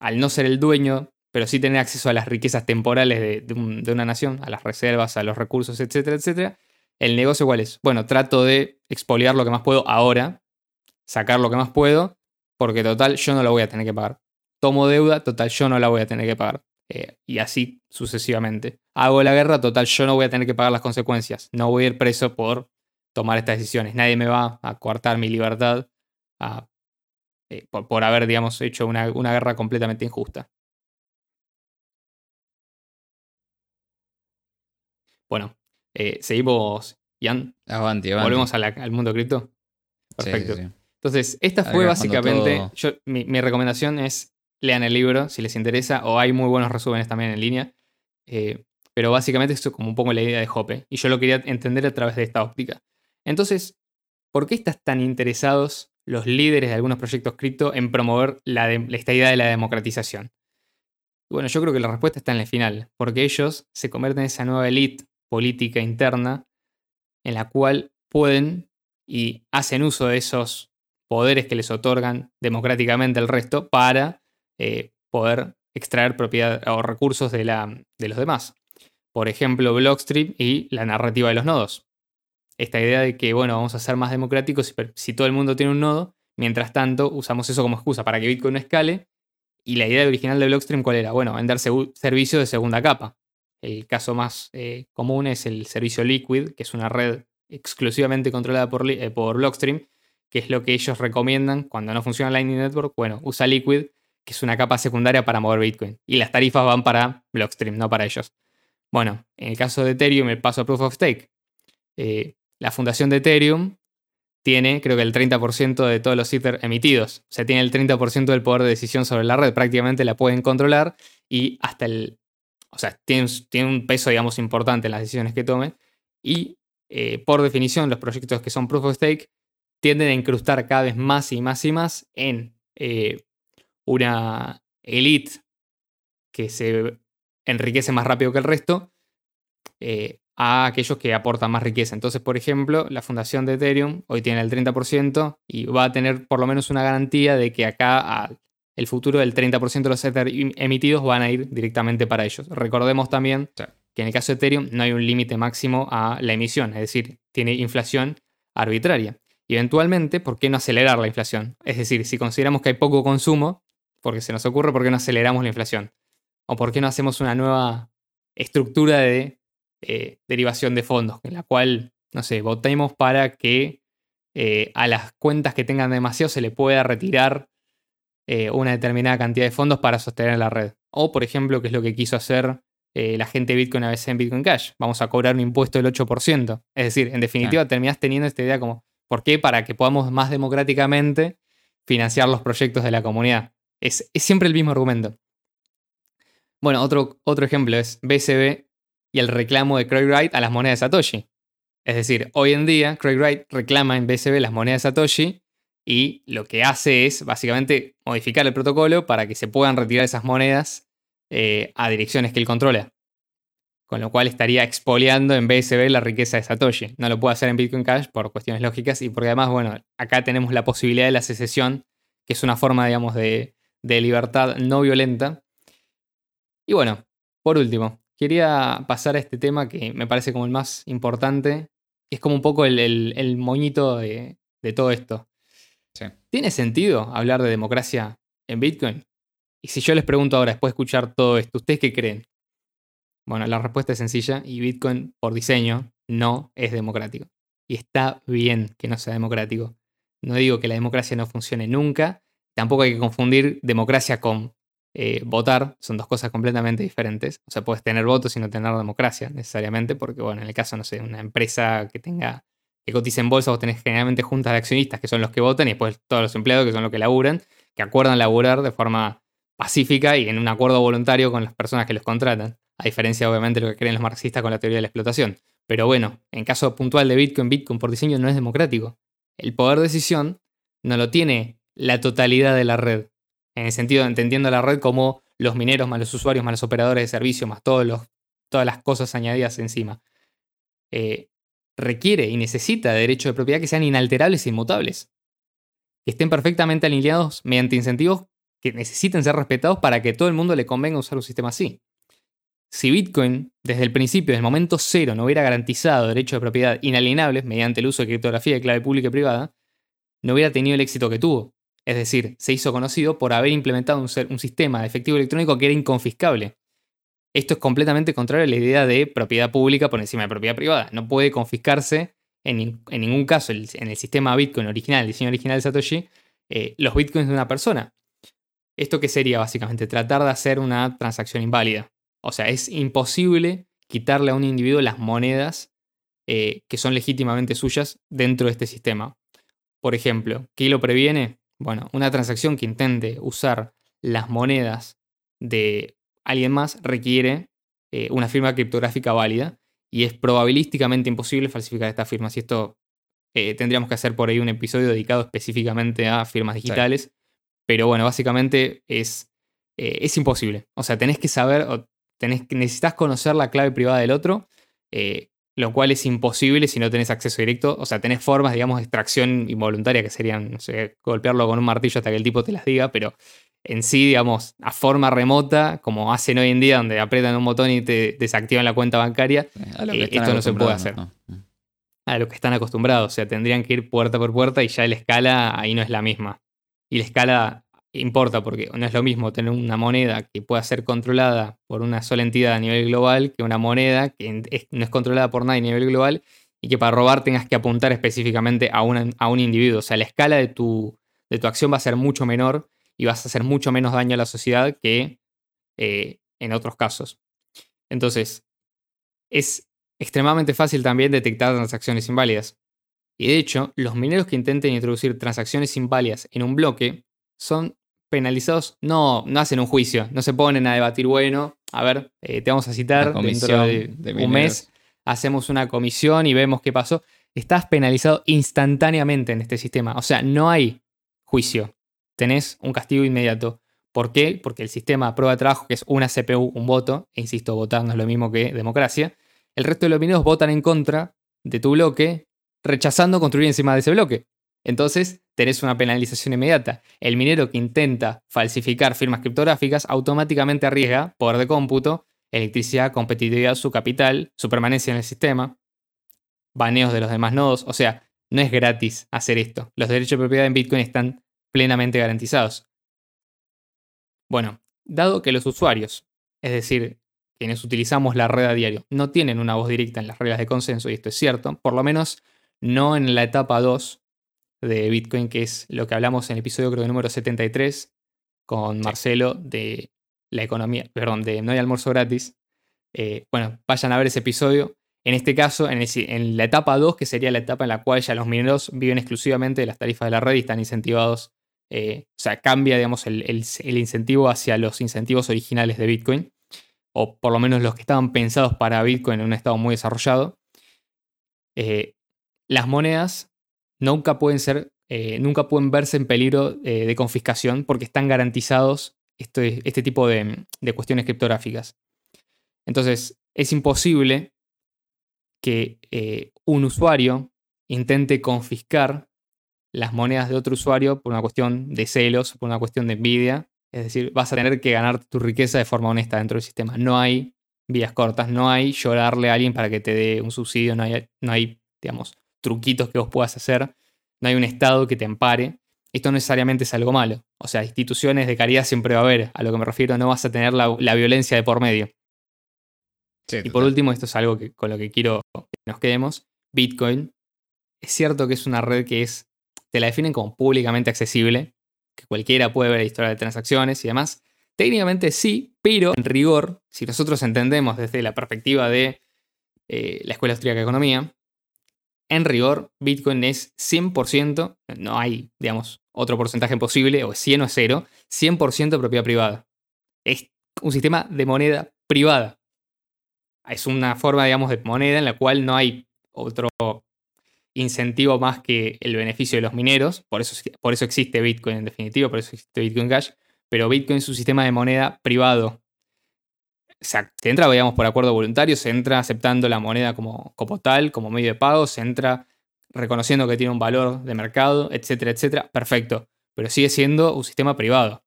al no ser el dueño, pero sí tener acceso a las riquezas temporales de, una nación, a las reservas, a los recursos, etcétera, etcétera, el negocio cuál es? Bueno, trato de expoliar lo que más puedo ahora, sacar lo que más puedo, porque total yo no lo voy a tener que pagar tomo deuda, total yo no la voy a tener que pagar. Eh, y así sucesivamente. Hago la guerra, total yo no voy a tener que pagar las consecuencias. No voy a ir preso por tomar estas decisiones. Nadie me va a coartar mi libertad eh, por, haber, digamos, hecho una, guerra completamente injusta. Bueno, eh, seguimos, Ian. Avanti, Volvemos al mundo cripto. Perfecto. Entonces, esta fue básicamente. mi, recomendación es lean el libro si les interesa, o hay muy buenos resúmenes también en línea. Eh, pero básicamente esto es como un poco la idea de Hoppe, y yo lo quería entender a través de esta óptica. Entonces, ¿por qué están tan interesados los líderes de algunos proyectos cripto en promover la esta idea de la democratización? Bueno, yo creo que la respuesta está en el final, porque ellos se convierten en esa nueva élite política interna en la cual pueden y hacen uso de esos poderes que les otorgan democráticamente el resto para eh, poder extraer propiedad o recursos de, la, de los demás. Por ejemplo, Blockstream y la narrativa de los nodos. Esta idea de que, bueno, vamos a ser más democráticos si todo el mundo tiene un nodo, mientras tanto usamos eso como excusa para que Bitcoin no escale. Y la idea original de Blockstream, ¿cuál era? Bueno, vender servicios de segunda capa. El caso más eh, común es el servicio Liquid, que es una red exclusivamente controlada por, eh, por Blockstream, que es lo que ellos recomiendan cuando no funciona Lightning Network. Bueno, usa Liquid que es una capa secundaria para mover Bitcoin. Y las tarifas van para Blockstream, no para ellos. Bueno, en el caso de Ethereum, el paso a Proof of Stake. Eh, la fundación de Ethereum tiene, creo que el 30% de todos los Ether emitidos. O sea, tiene el 30% del poder de decisión sobre la red. Prácticamente la pueden controlar y hasta el. O sea, tiene, tiene un peso, digamos, importante en las decisiones que tomen. Y eh, por definición, los proyectos que son Proof of Stake tienden a incrustar cada vez más y más y más en eh, una elite que se enriquece más rápido que el resto eh, a aquellos que aportan más riqueza. Entonces, por ejemplo, la fundación de Ethereum hoy tiene el 30% y va a tener por lo menos una garantía de que acá el futuro del 30% de los Ether emitidos van a ir directamente para ellos. Recordemos también que en el caso de Ethereum no hay un límite máximo a la emisión, es decir, tiene inflación arbitraria. Y eventualmente, ¿por qué no acelerar la inflación? Es decir, si consideramos que hay poco consumo, porque se nos ocurre por qué no aceleramos la inflación. O por qué no hacemos una nueva estructura de eh, derivación de fondos, en la cual, no sé, votemos para que eh, a las cuentas que tengan demasiado se le pueda retirar eh, una determinada cantidad de fondos para sostener la red. O, por ejemplo, que es lo que quiso hacer la gente de Bitcoin a veces en Bitcoin Cash. Vamos a cobrar un impuesto del 8%. Es decir, en definitiva, terminás teniendo esta idea como, ¿por qué? Para que podamos más democráticamente financiar los proyectos de la comunidad. Es, siempre el mismo argumento. Bueno, otro, otro ejemplo es BCB y el reclamo de Craig Wright a las monedas de Satoshi. Es decir, hoy en día Craig Wright reclama en BCB las monedas de Satoshi y lo que hace es básicamente modificar el protocolo para que se puedan retirar esas monedas eh, a direcciones que él controla. Con lo cual estaría expoliando en BSB la riqueza de Satoshi. No lo puede hacer en Bitcoin Cash por cuestiones lógicas y porque además, bueno, acá tenemos la posibilidad de la secesión, que es una forma, digamos, de, libertad no violenta. Y bueno, por último, quería pasar a este tema que me parece como el más importante, que es como un poco el, moñito de, de todo esto. ¿Tiene sentido hablar de democracia en Bitcoin? Y si yo les pregunto ahora, después de escuchar todo esto, ¿ustedes qué creen? Bueno, la respuesta es sencilla y Bitcoin, por diseño, no es democrático. Y está bien que no sea democrático. No digo que la democracia no funcione nunca. Tampoco hay que confundir democracia con eh, votar. Son dos cosas completamente diferentes. O sea, puedes tener votos y no tener democracia necesariamente, porque, bueno, en el caso, no sé, una empresa que tenga que cotiza en bolsa, vos tenés generalmente juntas de accionistas que son los que votan y después todos los empleados que son los que laburan, que acuerdan laburar de forma pacífica y en un acuerdo voluntario con las personas que los contratan, a diferencia obviamente de lo que creen los marxistas con la teoría de la explotación. Pero bueno, en caso puntual de Bitcoin, Bitcoin por diseño no es democrático. El poder de decisión no lo tiene la totalidad de la red, en el sentido de entendiendo la red como los mineros más los usuarios más los operadores de servicio más todos los, todas las cosas añadidas encima. Eh, requiere y necesita derechos de propiedad que sean inalterables e inmutables, que estén perfectamente alineados mediante incentivos que necesiten ser respetados para que todo el mundo le convenga usar un sistema así. Si Bitcoin, desde el principio, desde el momento cero, no hubiera garantizado derechos de propiedad inalienables mediante el uso de criptografía de clave pública y privada, no hubiera tenido el éxito que tuvo. Es decir, se hizo conocido por haber implementado un, un sistema de efectivo electrónico que era inconfiscable, esto es completamente contrario a la idea de propiedad pública por encima de propiedad privada. No puede confiscarse en, ningún caso en el sistema Bitcoin original, el diseño original de Satoshi, eh, los Bitcoins de una persona. ¿Esto qué sería básicamente? Tratar de hacer una transacción inválida. O sea, es imposible quitarle a un individuo las monedas eh, que son legítimamente suyas dentro de este sistema. Por ejemplo, ¿qué lo previene? Bueno, una transacción que intente usar las monedas de alguien más requiere eh, una firma criptográfica válida y es probabilísticamente imposible falsificar esta firma. Si esto eh, tendríamos que hacer por ahí un episodio dedicado específicamente a firmas digitales, pero bueno, básicamente es, eh, es imposible. O sea, tenés que saber, o tenés, necesitas conocer la clave privada del otro, lo cual es imposible si no tenés acceso directo. O sea, tenés formas, digamos, de extracción involuntaria que serían, no sé, golpearlo con un martillo hasta que el tipo te las diga, pero en sí, digamos, a forma remota, como hacen hoy en día, donde aprietan un botón y te desactivan la cuenta bancaria, eh, esto no se puede hacer. A lo que están acostumbrados, o sea, tendrían que ir puerta por puerta y ya la escala ahí no es la misma. Y la escala importa porque no es lo mismo tener una moneda que pueda ser controlada por una sola entidad a nivel global que una moneda que no es controlada por nadie a nivel global y que para robar tengas que apuntar específicamente a, a un individuo. O sea, la escala de tu, de tu acción va a ser mucho menor y vas a hacer mucho menos daño a la sociedad que eh, en otros casos. Entonces, es extremadamente fácil también detectar transacciones inválidas. Y de hecho, los mineros que intenten introducir transacciones inválidas en un bloque son penalizados, no, no hacen un juicio, no se ponen a debatir, bueno, a ver, eh, te vamos a citar dentro de, un mes, hacemos una comisión y vemos qué pasó. Estás penalizado instantáneamente en este sistema. O sea, no hay juicio tenés un castigo inmediato. ¿Por qué? Porque el sistema de prueba de trabajo, que es una CPU, un voto, e insisto, votar no es lo mismo que democracia, el resto de los mineros votan en contra de tu bloque, rechazando construir encima de ese bloque. Entonces, tenés una penalización inmediata. El minero que intenta falsificar firmas criptográficas automáticamente arriesga poder de cómputo, electricidad, competitividad, su capital, su permanencia en el sistema, baneos de los demás nodos. O sea, no es gratis hacer esto. Los derechos de propiedad en Bitcoin están plenamente garantizados. Bueno, dado que los usuarios, es decir, quienes utilizamos la red a diario, no tienen una voz directa en las reglas de consenso, y esto es cierto, por lo menos no en la etapa 2 de Bitcoin, que es lo que hablamos en el episodio creo número 73 con Marcelo de la economía, perdón, de No hay almuerzo gratis. Eh, bueno, vayan a ver ese episodio. En este caso, en, la etapa 2, que sería la etapa en la cual ya los mineros viven exclusivamente de las tarifas de la red y están incentivados eh, o sea, cambia, digamos, el, incentivo hacia los incentivos originales de Bitcoin, o por lo menos los que estaban pensados para Bitcoin en un estado muy desarrollado. Eh, las monedas nunca pueden ser eh, nunca pueden verse en peligro eh, de confiscación porque están garantizados este, este tipo de, de cuestiones criptográficas. Entonces, es imposible que eh, un usuario intente confiscar las monedas de otro usuario por una cuestión de celos, por una cuestión de envidia. Es decir, vas a tener que ganar tu riqueza de forma honesta dentro del sistema. No hay vías cortas, no hay llorarle a alguien para que te dé un subsidio, no hay, no hay digamos, truquitos que vos puedas hacer, no hay un Estado que te ampare. Esto no necesariamente es algo malo. O sea, instituciones de caridad siempre va a haber. A lo que me refiero, no vas a tener la, violencia de por medio. y por último, esto es algo que, con lo que quiero que nos quedemos. Bitcoin. Es cierto que es una red que es, te la definen como públicamente accesible, que cualquiera puede ver la historia de transacciones y demás. Técnicamente sí, pero en rigor, si nosotros entendemos desde la perspectiva de eh, la Escuela Austríaca de Economía, en rigor, Bitcoin es 100%, no hay, digamos, otro porcentaje posible, o es 100 o 0, 100% propiedad privada. Es un sistema de moneda privada. Es una forma, digamos, de moneda en la cual no hay otro incentivo más que el beneficio de los mineros. Por eso, por eso existe Bitcoin en definitiva, por eso existe Bitcoin Cash. Pero Bitcoin es un sistema de moneda privado. Se entra, digamos, por acuerdo voluntario, se entra aceptando la moneda como, como tal, como medio de pago, se entra reconociendo que tiene un valor de mercado, etcétera, etcétera. Perfecto. Pero sigue siendo un sistema privado.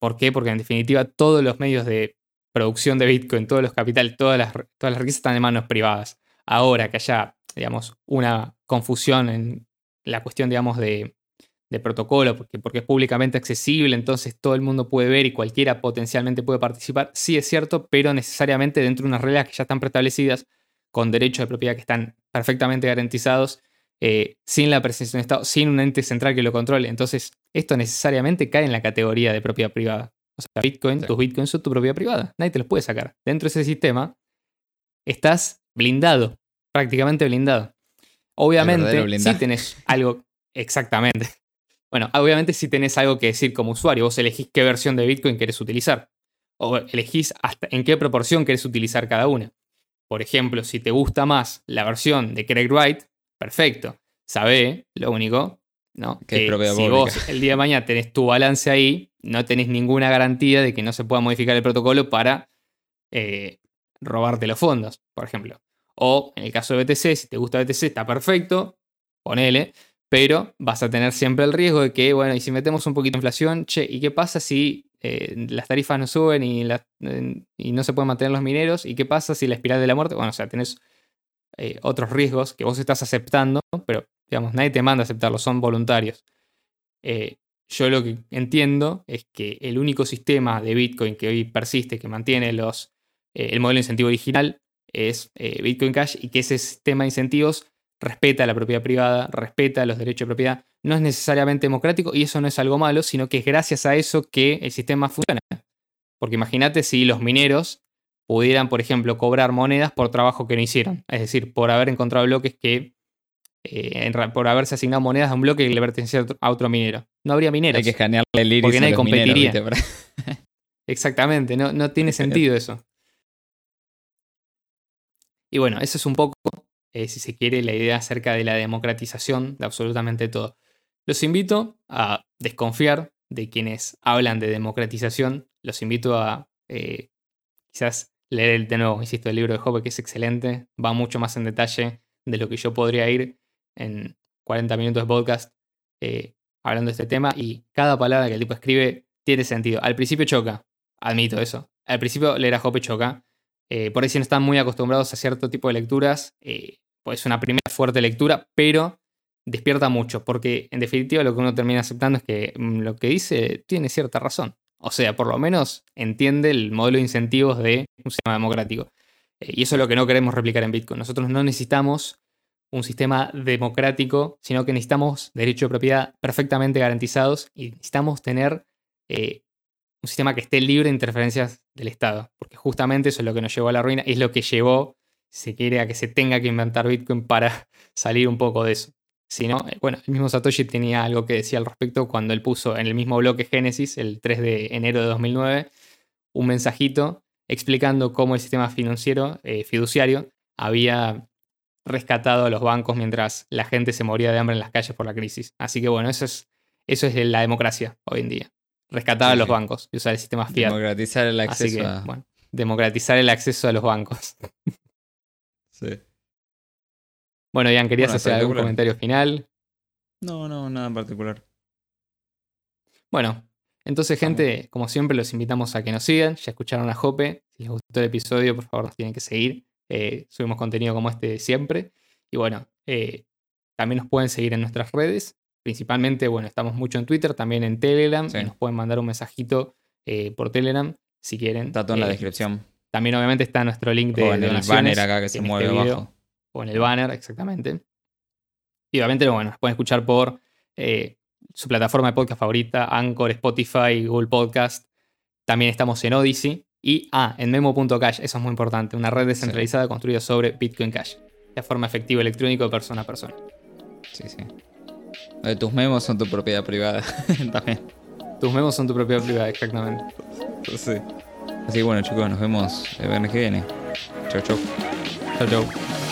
¿Por qué? Porque en definitiva todos los medios de producción de Bitcoin, todos los capitales, todas las, todas las riquezas están en manos privadas. Ahora que haya, digamos, una confusión en la cuestión, digamos, de, de protocolo, porque, porque es públicamente accesible, entonces todo el mundo puede ver y cualquiera potencialmente puede participar, sí es cierto, pero necesariamente dentro de unas reglas que ya están preestablecidas, con derechos de propiedad que están perfectamente garantizados, eh, sin la presencia de un Estado, sin un ente central que lo controle. Entonces, esto necesariamente cae en la categoría de propiedad privada. O sea, Bitcoin, tus Bitcoins son tu propiedad privada. Nadie te los puede sacar. Dentro de ese sistema, estás blindado, prácticamente blindado. Obviamente, si tenés algo, exactamente. Bueno, obviamente si tenés algo que decir como usuario, vos elegís qué versión de Bitcoin querés utilizar. O elegís hasta en qué proporción querés utilizar cada una. Por ejemplo, si te gusta más la versión de Craig Wright, perfecto. Sabe, lo único, ¿no? Que, si vos el día de mañana tenés tu balance ahí, no tenés ninguna garantía de que no se pueda modificar el protocolo para eh, robarte los fondos, por ejemplo. O en el caso de BTC, si te gusta BTC, está perfecto, ponele pero vas a tener siempre el riesgo de que, bueno, y si metemos un poquito de inflación, che, ¿y qué pasa si eh, las tarifas no suben y, no se pueden mantener los mineros? ¿Y qué pasa si la espiral de la muerte? Bueno, o sea, tenés eh, otros riesgos que vos estás aceptando, pero, digamos, nadie te manda a aceptarlos, son voluntarios. Eh, yo lo que entiendo es que el único sistema de Bitcoin que hoy persiste, que mantiene los, el modelo de incentivo original, es Bitcoin Cash y que ese sistema de incentivos respeta la propiedad privada, respeta los derechos de propiedad, no es necesariamente democrático y eso no es algo malo, sino que es gracias a eso que el sistema funciona. Porque imagínate si los mineros pudieran, por ejemplo, cobrar monedas por trabajo que no hicieron, es decir, por haber encontrado bloques que, eh, por haberse asignado monedas a un bloque que le pertenecía a otro minero. No habría mineros. Hay que escanearle el iris porque nadie competiría. Exactamente, no, no tiene sentido eso. Y bueno, eso es un poco eh, si se quiere, la idea acerca de la democratización de absolutamente todo. Los invito a desconfiar de quienes hablan de democratización. Los invito a eh, quizás leer de nuevo, insisto, el libro de Job, que es excelente. Va mucho más en detalle de lo que yo podría ir en 40 minutos de podcast eh, hablando de este tema. Y cada palabra que el tipo escribe tiene sentido. Al principio choca, admito eso. Al principio leer a Job choca. por ahí si no están muy acostumbrados a cierto tipo de lecturas, pues una primera fuerte lectura, pero despierta mucho, porque en definitiva lo que uno termina aceptando es que mm, lo que dice tiene cierta razón. O sea, por lo menos entiende el modelo de incentivos de un sistema democrático. Eh, y eso es lo que no queremos replicar en Bitcoin. Nosotros no necesitamos un sistema democrático, sino que necesitamos derechos de propiedad perfectamente garantizados y necesitamos tener eh, un sistema que esté libre de interferencias del Estado, porque justamente eso es lo que nos llevó a la ruina es lo que llevó se quiere a que se tenga que inventar Bitcoin para salir un poco de eso. Si no, eh, bueno, el mismo Satoshi tenía algo que decía al respecto cuando él puso en el mismo bloque Génesis, el 3 de enero de 2009, un mensajito explicando cómo el sistema financiero, eh, fiduciario, había rescatado a los bancos mientras la gente se moría de hambre en las calles por la crisis. Así que bueno, eso es, eso es la democracia hoy en día. Rescatar a los bancos y usar el sistema fiat. Democratizar el acceso Así que, a... bueno, democratizar el acceso a los bancos. Sí. Bueno, Ian, ¿querías Bueno, hacer algún comentario final? No, no, nada en particular. Bueno, entonces, gente, como siempre, los invitamos a que nos sigan. Ya escucharon a Jope. Si les gustó el episodio, por favor, nos tienen que seguir. Eh, subimos contenido como este siempre. Y bueno, eh, también nos pueden seguir en nuestras redes. Principalmente, bueno, estamos mucho en Twitter, también en Telegram. Sí. Y nos pueden mandar un mensajito eh, por Telegram si quieren. Está todo en la descripción. También, obviamente, está nuestro link de o en el banner acá que se mueve este video, abajo. O en el banner, exactamente. Y obviamente, bueno, nos pueden escuchar por eh, su plataforma de podcast favorita, Anchor, Spotify, Google Podcast. También estamos en Odyssey. Y, ah, en memo.cash, eso es muy importante, una red descentralizada construida sobre Bitcoin Cash, de forma efectiva electrónico de persona a persona. Sí, sí. Tus memos son tu propiedad privada. También. Tus memos son tu propiedad privada, exactamente. Sí. Así que bueno, chicos, nos vemos el viernes que viene. Chau, chau. Chau, chau.